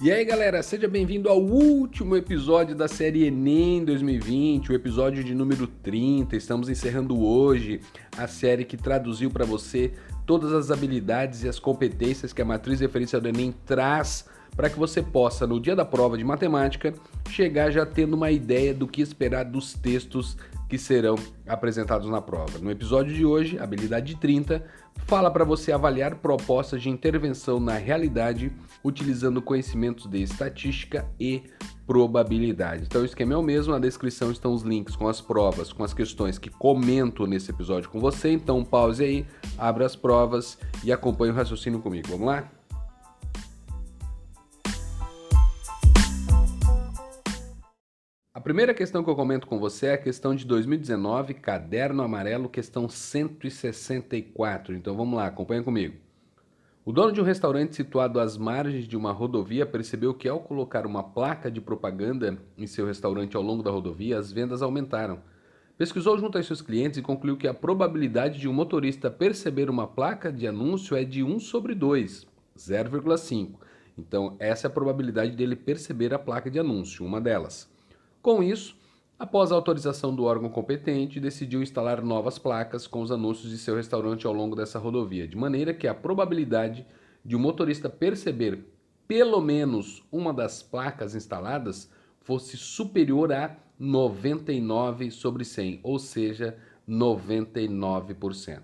E aí galera, seja bem-vindo ao último episódio da série Enem 2020, o episódio de número 30. Estamos encerrando hoje a série que traduziu para você todas as habilidades e as competências que a matriz referência do Enem traz para que você possa, no dia da prova de matemática, chegar já tendo uma ideia do que esperar dos textos que serão apresentados na prova. No episódio de hoje, habilidade 30, fala para você avaliar propostas de intervenção na realidade utilizando conhecimentos de estatística e probabilidade. Então o esquema é o mesmo, na descrição estão os links com as provas, com as questões que comento nesse episódio com você. Então pause aí, abra as provas e acompanhe o raciocínio comigo. Vamos lá? A primeira questão que eu comento com você é a questão de 2019, caderno amarelo, questão 164. Então vamos lá, acompanha comigo. O dono de um restaurante situado às margens de uma rodovia percebeu que ao colocar uma placa de propaganda em seu restaurante ao longo da rodovia, as vendas aumentaram. Pesquisou junto aos seus clientes e concluiu que a probabilidade de um motorista perceber uma placa de anúncio é de 1 sobre 2, 0,5. Então, essa é a probabilidade dele perceber a placa de anúncio, uma delas. Com isso, após a autorização do órgão competente, decidiu instalar novas placas com os anúncios de seu restaurante ao longo dessa rodovia, de maneira que a probabilidade de o um motorista perceber pelo menos uma das placas instaladas fosse superior a 99 sobre 100, ou seja, 99%.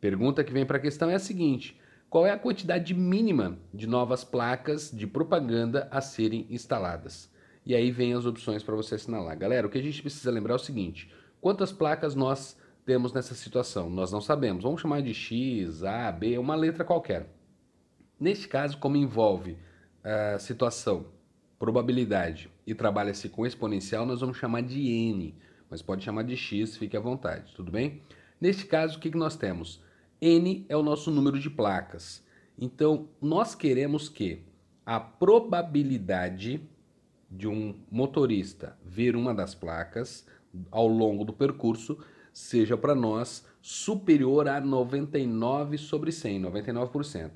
Pergunta que vem para a questão é a seguinte: qual é a quantidade mínima de novas placas de propaganda a serem instaladas? E aí vem as opções para você assinalar. Galera, o que a gente precisa lembrar é o seguinte: quantas placas nós temos nessa situação? Nós não sabemos. Vamos chamar de X, A, B, uma letra qualquer. Neste caso, como envolve a situação, probabilidade e trabalha-se com exponencial, nós vamos chamar de N, mas pode chamar de X, fique à vontade, tudo bem? Neste caso, o que, que nós temos? N é o nosso número de placas. Então, nós queremos que a probabilidade de um motorista ver uma das placas ao longo do percurso seja para nós superior a 99 sobre 100, 99%.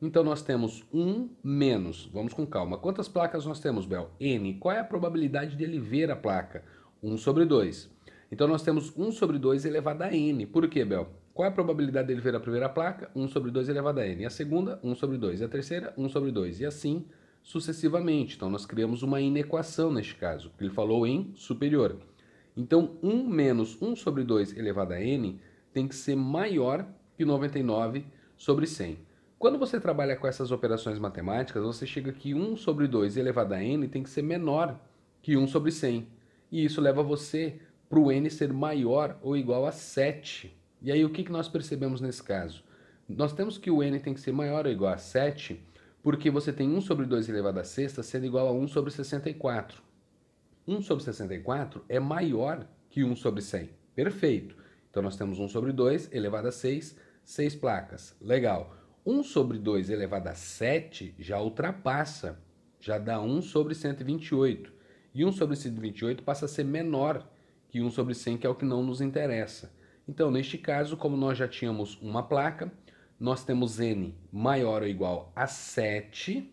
Então nós temos 1 menos, vamos com calma, quantas placas nós temos, Bel? N. Qual é a probabilidade dele ver a placa? 1 sobre 2. Então nós temos 1 sobre 2 elevado a N. Por quê, Bel? Qual é a probabilidade dele ver a primeira placa? 1 sobre 2 elevado a N. E a segunda, 1 sobre 2. E a terceira, 1 sobre 2. E assim sucessivamente. Então, nós criamos uma inequação neste caso, que ele falou em superior. Então, 1 menos 1 sobre 2 elevado a n tem que ser maior que 99 sobre 100. Quando você trabalha com essas operações matemáticas, você chega que 1 sobre 2 elevado a n tem que ser menor que 1 sobre 100. E isso leva você para o n ser maior ou igual a 7. E aí, o que nós percebemos nesse caso? Nós temos que o n tem que ser maior ou igual a 7 porque você tem 1 sobre 2 elevado a sexta sendo igual a 1 sobre 64. 1 sobre 64 é maior que 1 sobre 100. Perfeito. Então nós temos 1 sobre 2 elevado a 6, 6 placas. Legal. 1 sobre 2 elevado a 7 já ultrapassa, já dá 1 sobre 128. E 1 sobre 128 passa a ser menor que 1 sobre 100, que é o que não nos interessa. Então, neste caso, como nós já tínhamos uma placa, nós temos n maior ou igual a 7.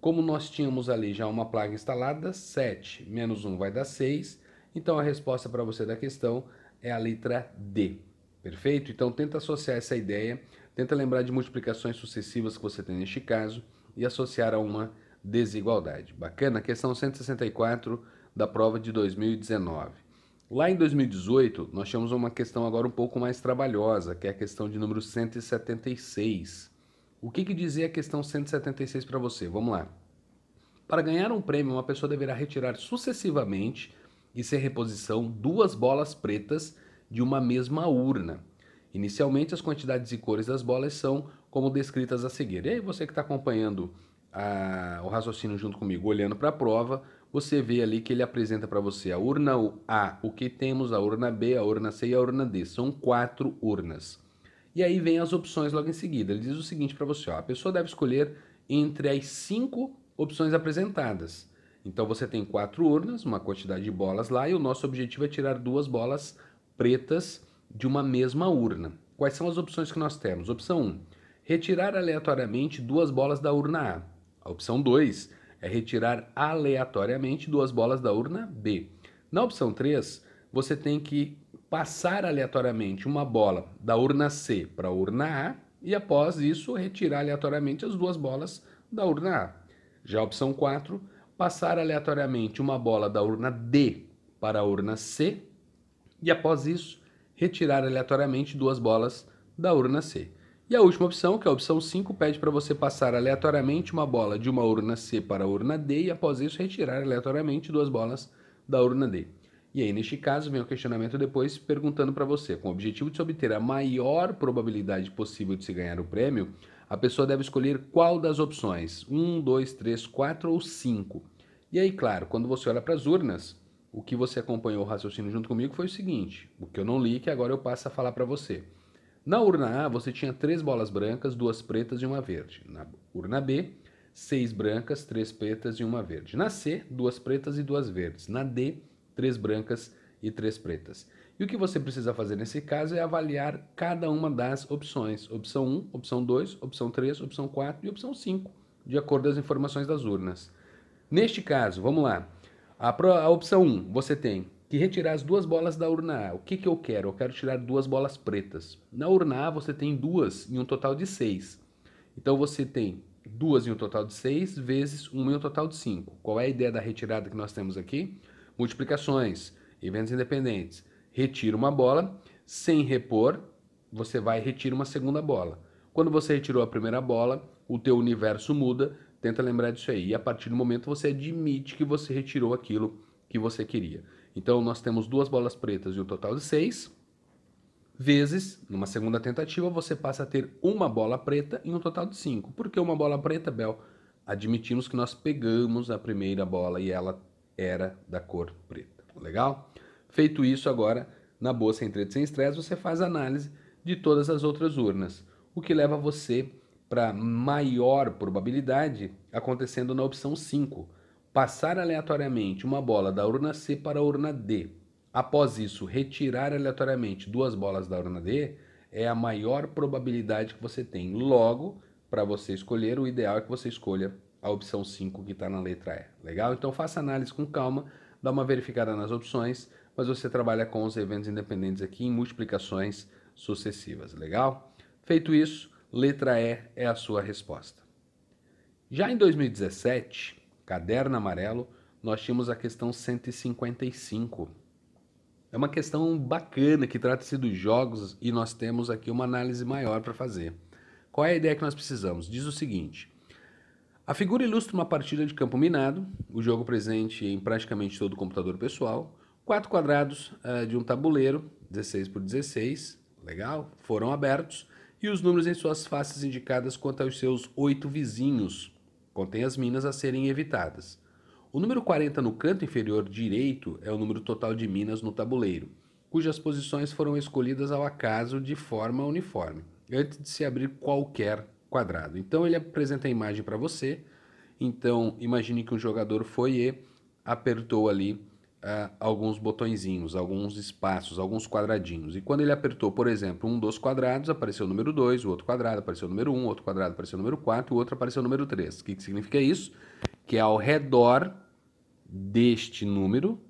Como nós tínhamos ali já uma placa instalada, 7 menos 1 vai dar 6. Então a resposta para você da questão é a letra D. Perfeito? Então tenta associar essa ideia, tenta lembrar de multiplicações sucessivas que você tem neste caso e associar a uma desigualdade. Bacana? Questão 164 da prova de 2019. Lá em 2018, nós tínhamos uma questão agora um pouco mais trabalhosa, que é a questão de número 176. O que, que dizia a questão 176 para você? Vamos lá. Para ganhar um prêmio, uma pessoa deverá retirar sucessivamente e sem reposição duas bolas pretas de uma mesma urna. Inicialmente, as quantidades e cores das bolas são como descritas a seguir. E aí, você que está acompanhando a, o raciocínio junto comigo, olhando para a prova, você vê ali que ele apresenta para você a urna A, o que temos, a urna B, a urna C e a urna D. São quatro urnas. E aí vem as opções logo em seguida. Ele diz o seguinte para você: ó, a pessoa deve escolher entre as cinco opções apresentadas. Então você tem quatro urnas, uma quantidade de bolas lá, e o nosso objetivo é tirar duas bolas pretas de uma mesma urna. Quais são as opções que nós temos? Opção 1: retirar aleatoriamente duas bolas da urna A. A opção 2 é retirar aleatoriamente duas bolas da urna B. Na opção 3, você tem que passar aleatoriamente uma bola da urna C para a urna A e após isso retirar aleatoriamente as duas bolas da urna A. Já a opção 4, passar aleatoriamente uma bola da urna D para a urna C e após isso retirar aleatoriamente duas bolas da urna C. E a última opção, que é a opção 5, pede para você passar aleatoriamente uma bola de uma urna C para a urna D e após isso retirar aleatoriamente duas bolas da urna D. E aí, neste caso, vem o questionamento depois perguntando para você, com o objetivo de se obter a maior probabilidade possível de se ganhar o prêmio, a pessoa deve escolher qual das opções, 1, 2, 3, 4 ou 5. E aí, claro, quando você olha para as urnas, o que você acompanhou o raciocínio junto comigo foi o seguinte, o que eu não li que agora eu passo a falar para você. Na urna A, você tinha três bolas brancas, duas pretas e uma verde. Na urna B, seis brancas, três pretas e uma verde. Na C, duas pretas e duas verdes. Na D, três brancas e três pretas. E o que você precisa fazer nesse caso é avaliar cada uma das opções. Opção 1, opção 2, opção 3, opção 4 e opção 5, de acordo com as informações das urnas. Neste caso, vamos lá. A, opção 1, você tem que retirar as duas bolas da urna A. O que, que eu quero? Eu quero tirar duas bolas pretas. Na urna A você tem duas em um total de seis. Então você tem duas em um total de seis vezes uma em um total de cinco. Qual é a ideia da retirada que nós temos aqui? multiplicações, eventos independentes. Retira uma bola, sem repor, você vai e retira uma segunda bola. Quando você retirou a primeira bola, o teu universo muda, tenta lembrar disso aí. E a partir do momento você admite que você retirou aquilo que você queria. Então nós temos duas bolas pretas e um total de seis. Vezes, numa segunda tentativa, você passa a ter uma bola preta e um total de cinco. Por que uma bola preta, Bel? Admitimos que nós pegamos a primeira bola e ela era da cor preta. Legal? Feito isso agora, na boa sem treta sem estresse, você faz análise de todas as outras urnas, o que leva você para maior probabilidade acontecendo na opção 5, passar aleatoriamente uma bola da urna C para a urna D. Após isso, retirar aleatoriamente duas bolas da urna D é a maior probabilidade que você tem. Logo, para você escolher, o ideal é que você escolha a opção 5 que está na letra E. Legal? Então faça análise com calma, dá uma verificada nas opções, mas você trabalha com os eventos independentes aqui em multiplicações sucessivas. Legal? Feito isso, letra E é a sua resposta. Já em 2017, caderno amarelo, nós tínhamos a questão 155. É uma questão bacana que trata-se dos jogos e nós temos aqui uma análise maior para fazer. Qual é a ideia que nós precisamos? Diz o seguinte: a figura ilustra uma partida de campo minado, o jogo presente em praticamente todo o computador pessoal, quatro quadrados uh, de um tabuleiro, 16 por 16, legal, foram abertos, e os números em suas faces indicadas quanto aos seus oito vizinhos, contém as minas a serem evitadas. O número 40 no canto inferior direito é o número total de minas no tabuleiro, cujas posições foram escolhidas ao acaso de forma uniforme, antes de se abrir qualquer quadrado. Então ele apresenta a imagem para você. Então imagine que um jogador foi e apertou ali uh, alguns botõezinhos, alguns espaços, alguns quadradinhos. E quando ele apertou, por exemplo, um dos quadrados, apareceu o número 2, o outro quadrado apareceu o número 1, um, outro quadrado apareceu o número 4, o outro apareceu o número 3. O que, que significa isso? Que ao redor deste número,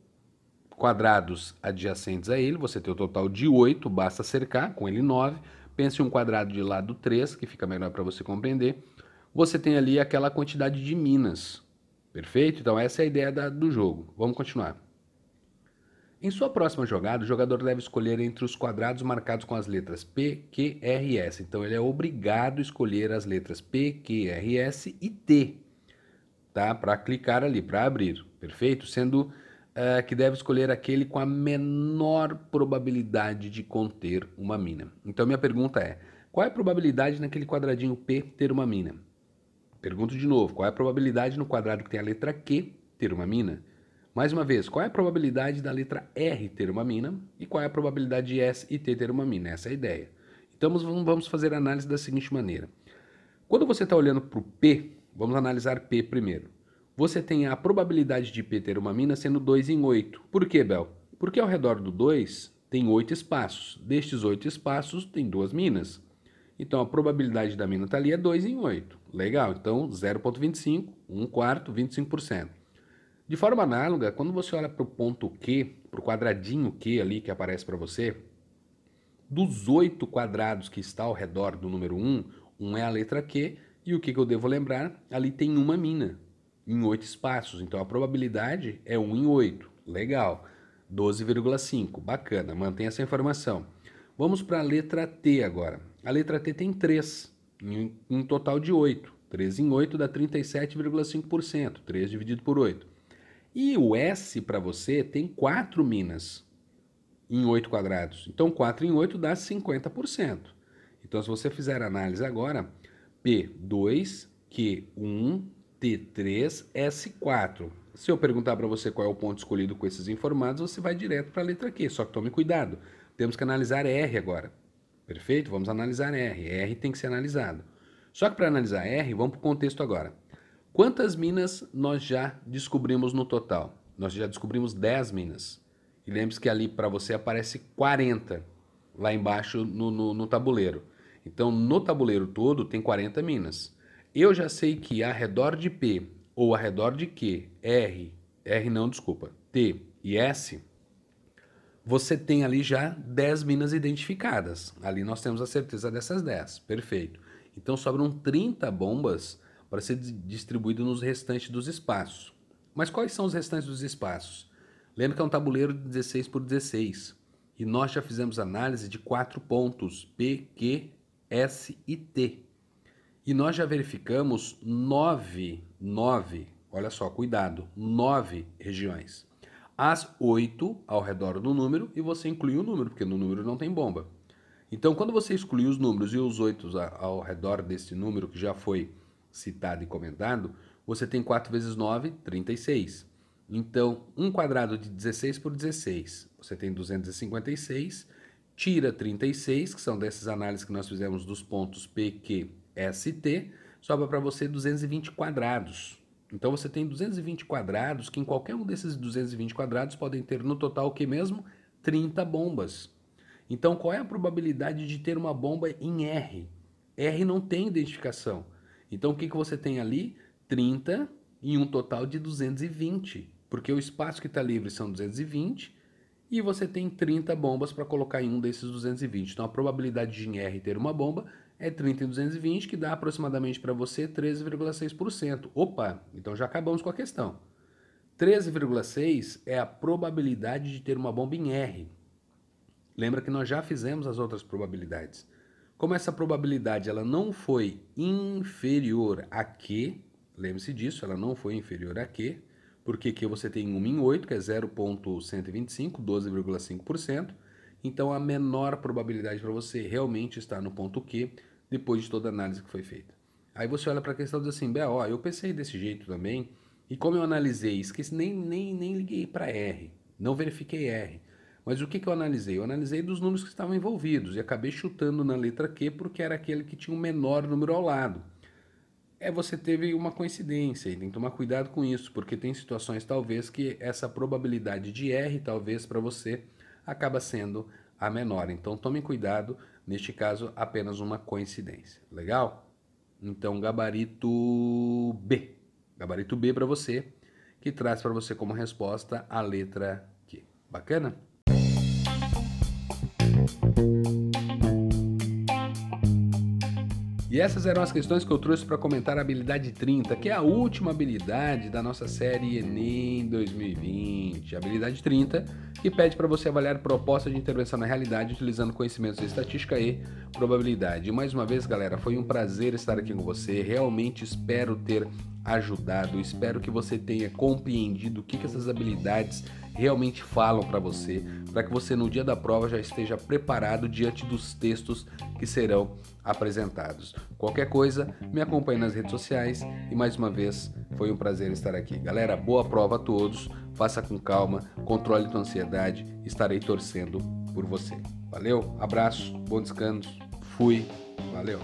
quadrados adjacentes a ele, você tem o total de 8, basta cercar, com ele 9, Pense um quadrado de lado 3, que fica melhor para você compreender. Você tem ali aquela quantidade de minas. Perfeito? Então essa é a ideia da, do jogo. Vamos continuar. Em sua próxima jogada, o jogador deve escolher entre os quadrados marcados com as letras P, Q, R e S. Então ele é obrigado a escolher as letras P, Q, R, S e T, tá? Para clicar ali, para abrir, perfeito? Sendo uh, que deve escolher aquele com a menor probabilidade de conter uma mina. Então, minha pergunta é: qual é a probabilidade naquele quadradinho P ter uma mina? Pergunto de novo: qual é a probabilidade no quadrado que tem a letra Q ter uma mina? Mais uma vez, qual é a probabilidade da letra R ter uma mina e qual é a probabilidade de S e T ter uma mina? Essa é a ideia. Então vamos fazer a análise da seguinte maneira. Quando você está olhando para o P, vamos analisar P primeiro você tem a probabilidade de P ter uma mina sendo 2 em 8. Por que, Bel? Porque ao redor do 2 tem 8 espaços. Destes 8 espaços, tem duas minas. Então a probabilidade da mina estar tá ali é 2 em 8. Legal, então 0,25, 1 quarto, 25%. De forma análoga, quando você olha para o ponto Q, para o quadradinho Q ali que aparece para você, dos oito quadrados que está ao redor do número 1, um é a letra Q, e o que, que eu devo lembrar? Ali tem uma mina, em oito espaços, então a probabilidade é 1 em 8. Legal. 12,5. Bacana, mantém essa informação. Vamos para a letra T agora. A letra T tem 3, em um total de 8. 3 em 8 dá 37,5%. 3 dividido por 8. E o S para você tem 4 minas em 8 quadrados. Então 4 em 8 dá 50%. Então se você fizer a análise agora, P2, Q1, T3, S4. Se eu perguntar para você qual é o ponto escolhido com esses informados, você vai direto para a letra Q. Só que tome cuidado. Temos que analisar R agora. Perfeito? Vamos analisar R. R tem que ser analisado. Só que para analisar R, vamos para o contexto agora. Quantas minas nós já descobrimos no total? Nós já descobrimos 10 minas. E lembre-se que ali para você aparece 40 lá embaixo no, no, no tabuleiro. Então, no tabuleiro todo tem 40 minas. Eu já sei que ao redor de P ou ao redor de Q, R, R não, desculpa, T e S, você tem ali já 10 minas identificadas. Ali nós temos a certeza dessas 10. Perfeito. Então sobram 30 bombas para ser distribuído nos restantes dos espaços. Mas quais são os restantes dos espaços? Lembra que é um tabuleiro de 16 por 16. E nós já fizemos análise de quatro pontos, P, Q, S e T. E nós já verificamos nove, nove, olha só, cuidado, nove regiões as oito ao redor do número e você inclui o número, porque no número não tem bomba. Então, quando você excluir os números e os oito ao redor desse número que já foi citado e comentado, você tem 4 vezes 9, 36. Então, um quadrado de 16 por 16, você tem 256, tira 36, que são dessas análises que nós fizemos dos pontos P, Q, S e T, sobra para você 220 quadrados. Então você tem 220 quadrados, que em qualquer um desses 220 quadrados podem ter no total o que mesmo? 30 bombas. Então qual é a probabilidade de ter uma bomba em R? R não tem identificação. Então o que, que você tem ali? 30 em um total de 220, porque o espaço que está livre são 220 e você tem 30 bombas para colocar em um desses 220. Então a probabilidade de em R ter uma bomba é 30 em 220, que dá aproximadamente para você 13,6%. Opa, então já acabamos com a questão. 13,6 é a probabilidade de ter uma bomba em R. Lembra que nós já fizemos as outras probabilidades. Como essa probabilidade ela não foi inferior a Q, lembre-se disso, ela não foi inferior a Q, porque aqui você tem 1 em 8, que é 0,125, 12,5%. Então a menor probabilidade para você realmente estar no ponto Q depois de toda a análise que foi feita. Aí você olha para a questão e diz assim, ó, eu pensei desse jeito também, e como eu analisei, esqueci, nem, nem, nem liguei para R, não verifiquei R. Mas o que, que eu analisei? Eu analisei dos números que estavam envolvidos e acabei chutando na letra Q porque era aquele que tinha o um menor número ao lado. É, você teve uma coincidência e tem que tomar cuidado com isso, porque tem situações talvez que essa probabilidade de R, talvez para você, acaba sendo a menor. Então tome cuidado, neste caso apenas uma coincidência. Legal? Então gabarito B. Gabarito B para você, que traz para você como resposta a letra Q. Bacana? E essas eram as questões que eu trouxe para comentar a habilidade 30, que é a última habilidade da nossa série Enem 2020. A habilidade 30, que pede para você avaliar proposta de intervenção na realidade utilizando conhecimentos de estatística e probabilidade. E mais uma vez, galera, foi um prazer estar aqui com você. Realmente espero ter ajudado, espero que você tenha compreendido o que, que essas habilidades realmente falam para você, para que você no dia da prova já esteja preparado diante dos textos que serão apresentados. Qualquer coisa, me acompanhe nas redes sociais e mais uma vez foi um prazer estar aqui. Galera, boa prova a todos, faça com calma, controle tua ansiedade, estarei torcendo por você. Valeu, abraço, bom descanso, fui, valeu.